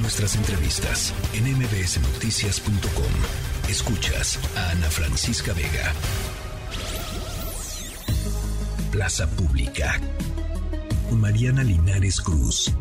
Nuestras entrevistas en mbsnoticias.com. Escuchas a Ana Francisca Vega. Plaza Pública. Mariana Linares Cruz.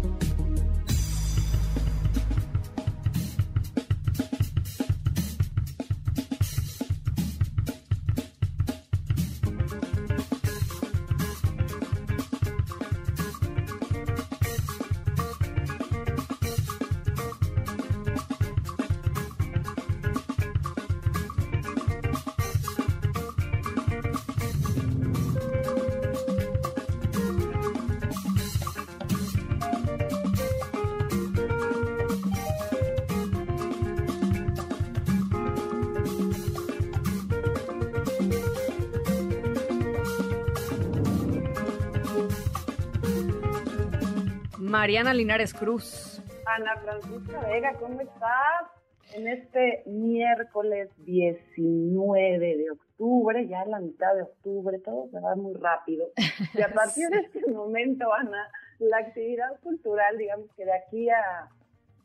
Mariana Linares Cruz. Ana Francisca Vega, ¿cómo estás? En este miércoles 19 de octubre, ya la mitad de octubre, todo se va muy rápido. Y a partir de este momento, Ana, la actividad cultural, digamos que de aquí a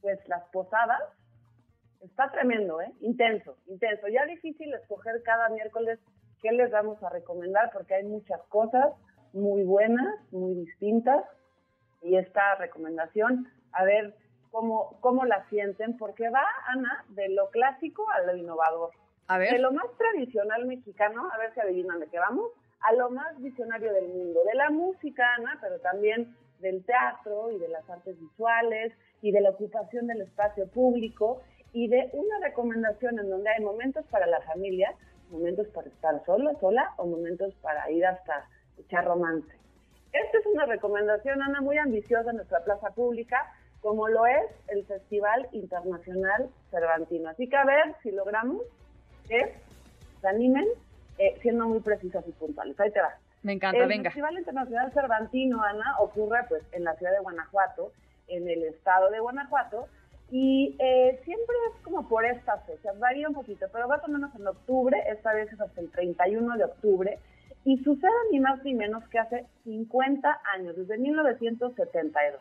pues las posadas, está tremendo, ¿eh? Intenso, intenso. Ya difícil escoger cada miércoles qué les vamos a recomendar porque hay muchas cosas muy buenas, muy distintas y esta recomendación, a ver cómo, cómo la sienten, porque va, Ana, de lo clásico a lo innovador. A ver. De lo más tradicional mexicano, a ver si adivinan de qué vamos, a lo más visionario del mundo, de la música, Ana, pero también del teatro y de las artes visuales y de la ocupación del espacio público y de una recomendación en donde hay momentos para la familia, momentos para estar solo, sola o momentos para ir hasta echar romance. Esta es una recomendación, Ana, muy ambiciosa en nuestra plaza pública, como lo es el Festival Internacional Cervantino. Así que a ver si logramos que se animen, eh, siendo muy precisas y puntuales. Ahí te va. Me encanta, el venga. Festival Internacional Cervantino, Ana, ocurre pues en la ciudad de Guanajuato, en el estado de Guanajuato, y eh, siempre es como por estas fechas, varía un poquito, pero más o menos en octubre, esta vez es hasta el 31 de octubre, y sucede ni más ni menos que hace 50 años, desde 1972.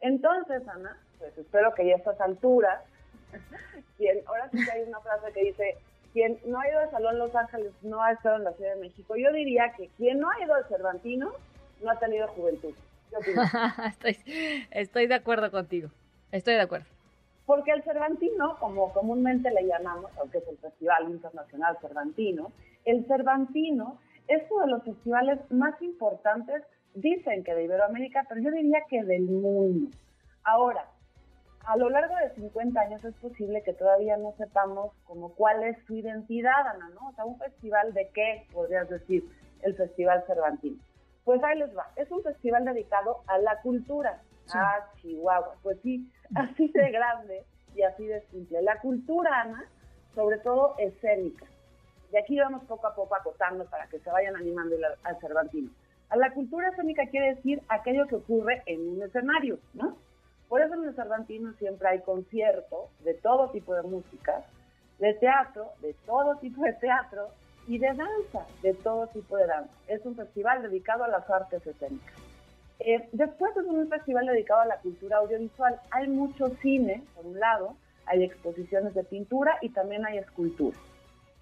Entonces, Ana, pues espero que ya a estas alturas, quien, ahora sí que hay una frase que dice, quien no ha ido al Salón Los Ángeles no ha estado en la Ciudad de México. Yo diría que quien no ha ido al Cervantino no ha tenido juventud. Estoy, estoy de acuerdo contigo. Estoy de acuerdo. Porque el Cervantino, como comúnmente le llamamos, aunque es el Festival Internacional Cervantino, el Cervantino es uno de los festivales más importantes, dicen que de Iberoamérica, pero yo diría que del mundo. Ahora, a lo largo de 50 años es posible que todavía no sepamos como cuál es su identidad, Ana, ¿no? O sea, un festival de qué, podrías decir, el Festival Cervantino. Pues ahí les va, es un festival dedicado a la cultura. Sí. Ah, Chihuahua, pues sí, así de grande y así de simple. La cultura, Ana, sobre todo escénica. De aquí vamos poco a poco acotando para que se vayan animando al, al Cervantino. A la cultura escénica quiere decir aquello que ocurre en un escenario, ¿no? Por eso en el Cervantino siempre hay conciertos de todo tipo de música, de teatro, de todo tipo de teatro y de danza, de todo tipo de danza. Es un festival dedicado a las artes escénicas. Eh, después es un festival dedicado a la cultura audiovisual. Hay mucho cine, por un lado, hay exposiciones de pintura y también hay escultura.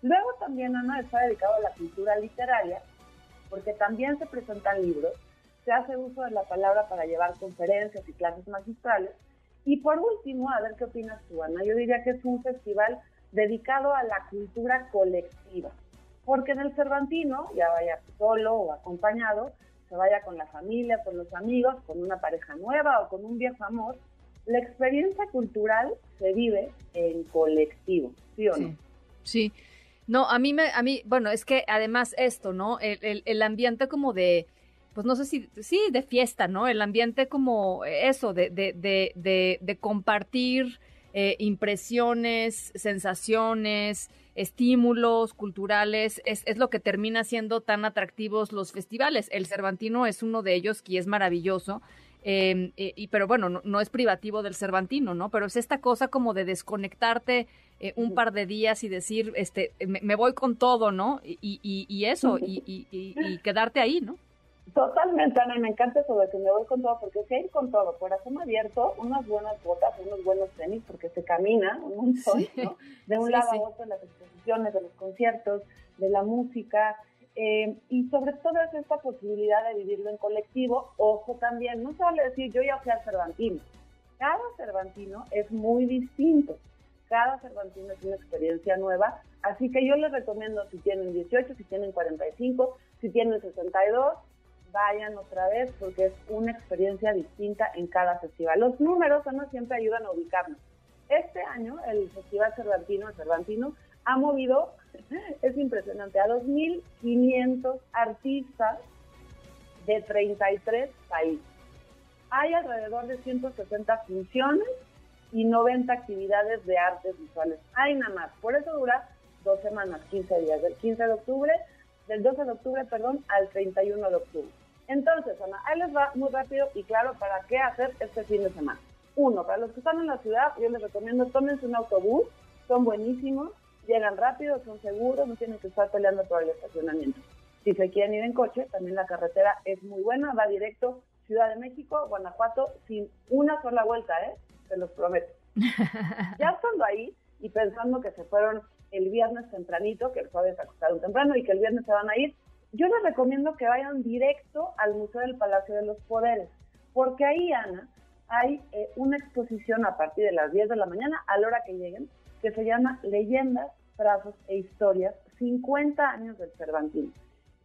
Luego también, Ana, está dedicado a la cultura literaria, porque también se presentan libros, se hace uso de la palabra para llevar conferencias y clases magistrales. Y por último, a ver qué opinas tú, Ana, yo diría que es un festival dedicado a la cultura colectiva, porque en el Cervantino, ya vaya solo o acompañado, se vaya con la familia, con los amigos, con una pareja nueva o con un viejo amor, la experiencia cultural se vive en colectivo, ¿sí o no? Sí. sí. No, a mí me, a mí, bueno, es que además esto, ¿no? El, el, el, ambiente como de, pues no sé si, sí, de fiesta, ¿no? El ambiente como eso, de, de, de, de, de compartir eh, impresiones, sensaciones, estímulos culturales, es, es, lo que termina siendo tan atractivos los festivales. El Cervantino es uno de ellos que es maravilloso. Eh, y, pero bueno, no, no, es privativo del Cervantino, ¿no? Pero es esta cosa como de desconectarte eh, un par de días y decir, este, me, me voy con todo, ¿no? Y, y, y eso, y, y, quedarte ahí, ¿no? Totalmente, Ana, me encanta eso de que me voy con todo, porque si ir con todo, corazón abierto, unas buenas botas, unos buenos tenis, porque se camina un montón, ¿no? De un lado a otro, de las exposiciones, de los conciertos, de la música, eh, y sobre todo es esta posibilidad de vivirlo en colectivo. Ojo también, no se vale decir yo ya fui al Cervantino. Cada Cervantino es muy distinto. Cada Cervantino es una experiencia nueva. Así que yo les recomiendo si tienen 18, si tienen 45, si tienen 62, vayan otra vez porque es una experiencia distinta en cada festival. Los números no siempre ayudan a ubicarnos. Este año el Festival Cervantino, el Cervantino, ha movido, es impresionante, a 2.500 artistas de 33 países. Hay alrededor de 160 funciones y 90 actividades de artes visuales. Hay nada más. Por eso dura dos semanas, 15 días, del 15 de octubre del 12 de octubre, perdón, al 31 de octubre. Entonces, Ana, ahí les va muy rápido y claro para qué hacer este fin de semana. Uno, para los que están en la ciudad, yo les recomiendo tómense un autobús, son buenísimos, llegan rápido, son seguros, no tienen que estar peleando por el estacionamiento. Si se quieren ir en coche, también la carretera es muy buena, va directo Ciudad de México, Guanajuato, sin una sola vuelta, ¿eh? Se los prometo. ya estando ahí y pensando que se fueron el viernes tempranito, que el jueves acostaron temprano y que el viernes se van a ir, yo les recomiendo que vayan directo al Museo del Palacio de los Poderes, porque ahí, Ana, hay eh, una exposición a partir de las 10 de la mañana, a la hora que lleguen, que se llama Leyendas, Trazos e Historias, 50 años del Cervantino.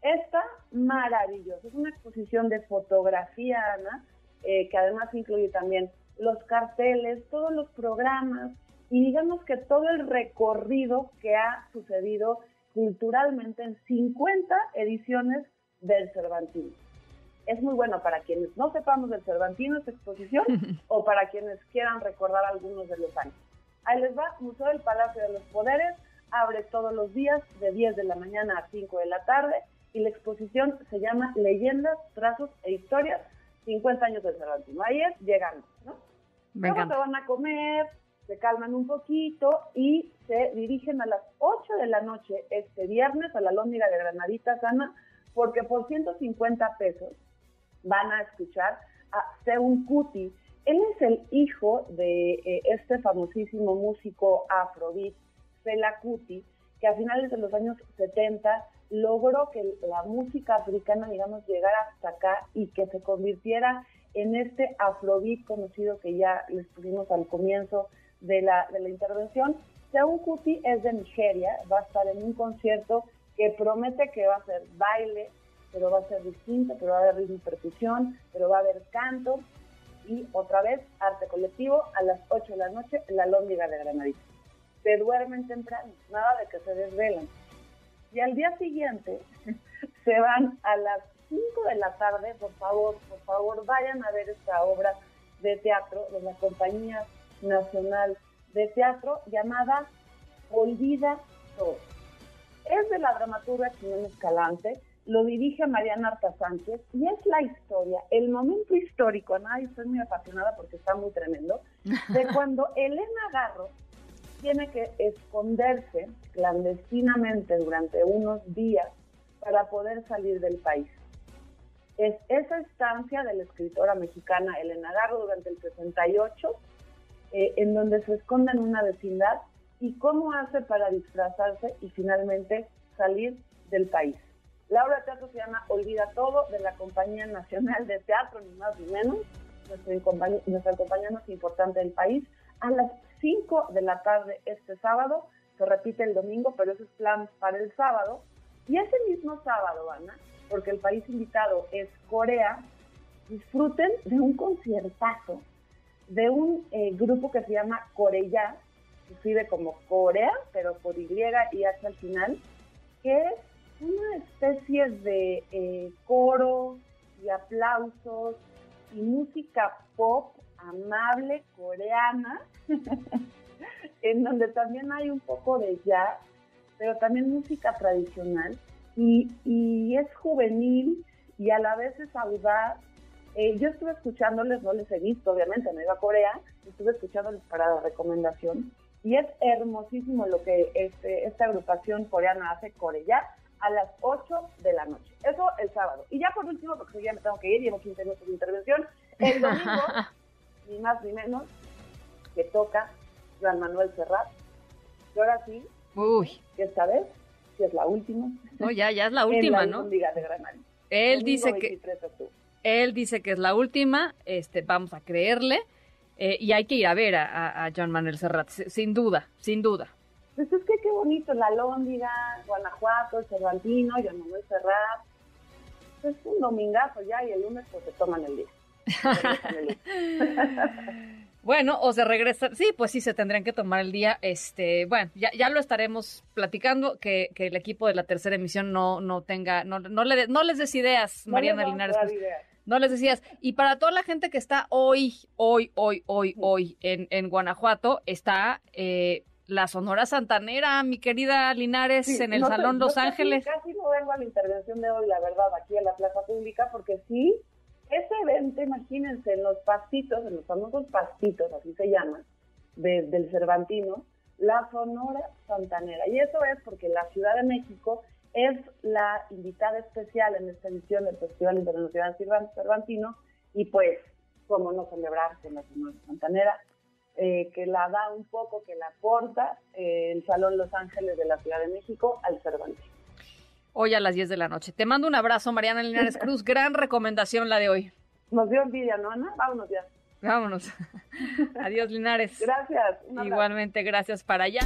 Está maravillosa, es una exposición de fotografía, Ana, eh, que además incluye también los carteles, todos los programas, y digamos que todo el recorrido que ha sucedido culturalmente en 50 ediciones del Cervantino. Es muy bueno para quienes no sepamos del Cervantino esta exposición o para quienes quieran recordar algunos de los años. Ahí les va, Museo del Palacio de los Poderes, abre todos los días de 10 de la mañana a 5 de la tarde y la exposición se llama Leyendas, Trazos e Historias, 50 años del Cervantino. Ahí es llegando, ¿no? Luego se van a comer, se calman un poquito y se dirigen a las 8 de la noche este viernes a la Lóndiga de Granadita Sana, porque por 150 pesos van a escuchar a Seun Kuti. Él es el hijo de eh, este famosísimo músico afrobeat, Fela Kuti, que a finales de los años 70 logró que la música africana, digamos, llegara hasta acá y que se convirtiera en este afrobeat conocido que ya les pusimos al comienzo de la, de la intervención. Seun Kuti es de Nigeria, va a estar en un concierto que promete que va a ser baile, pero va a ser distinto, pero va a haber ritmo y percusión, pero va a haber canto y otra vez arte colectivo a las 8 de la noche en la Lóndiga de Granadita. Se duermen temprano, nada de que se desvelan. Y al día siguiente se van a las 5 de la tarde, por favor, por favor, vayan a ver esta obra de teatro de la compañía Nacional de Teatro llamada Olvida Todo. Es de la dramaturga Chimena Escalante, lo dirige Mariana Arta Sánchez y es la historia, el momento histórico, nadie estoy muy apasionada porque está muy tremendo, de cuando Elena Garro tiene que esconderse clandestinamente durante unos días para poder salir del país. Es esa estancia de la escritora mexicana Elena Garro durante el 68 eh, en donde se esconde en una vecindad y cómo hace para disfrazarse y finalmente salir del país. La obra de teatro se llama Olvida Todo, de la Compañía Nacional de Teatro, ni más ni menos, nuestra compañía, nuestra compañía más importante del país, a las 5 de la tarde este sábado, se repite el domingo, pero ese es plan para el sábado, y ese mismo sábado, Ana, porque el país invitado es Corea, disfruten de un conciertazo de un eh, grupo que se llama Coreya, que escribe como Corea, pero por Y y H al final, que es una especie de eh, coro y aplausos y música pop amable coreana, en donde también hay un poco de jazz, pero también música tradicional, y, y es juvenil y a la vez es audaz eh, yo estuve escuchándoles, no les he visto, obviamente, no iba a Corea, estuve escuchándoles para la recomendación y es hermosísimo lo que este, esta agrupación coreana hace, Corea, a las 8 de la noche. Eso el sábado. Y ya por último, porque ya me tengo que ir, llevo 15 minutos de intervención, el domingo, ni más ni menos, que toca Juan Manuel Serrat. Y ahora sí, Uy. que esta vez, que es la última. No, ya, ya es la última, en la ¿no? de Granada. Él dice que 23 de octubre. él dice que es la última, este, vamos a creerle, eh, y hay que ir a ver a, a, a John Manuel Serrat, si- sin duda, sin duda. Pues es que qué bonito, la Lóndiga, Guanajuato, el Cervantino, Juan Manuel Serrat. Es un domingazo ya y el lunes pues se toman el día. Bueno, o se regresa, sí, pues sí, se tendrían que tomar el día, este, bueno, ya, ya lo estaremos platicando, que, que el equipo de la tercera emisión no, no tenga, no, no, le, no les des ideas, No Mariana Linares, pues, ideas. no les decías. Y para toda la gente que está hoy, hoy, hoy, hoy, hoy en, en Guanajuato, está eh, la Sonora Santanera, mi querida Linares, Sí, en el no Salón Los casi- Ángeles. Casi no vengo a la intervención de hoy, la verdad, aquí en la plaza pública, porque sí, ese evento, imagínense, en los pastitos, en los famosos pastitos, así se llama, de- del Cervantino, la Sonora Santanera. Y eso es porque la Ciudad de México es la invitada especial en esta edición del Festival Internacional Cervan- Cervantino, y pues, cómo no celebrar con la Sonora Santanera, eh, que la da un poco, que la aporta eh, el Salón Los Ángeles de la Ciudad de México al Cervantino. Hoy a las 10 de la noche. Te mando un abrazo, Mariana Linares Cruz. Gran recomendación la de hoy. Nos dio envidia, ¿no, Ana? Vámonos ya. Vámonos. Adiós, Linares. Gracias. Igualmente, gracias para allá.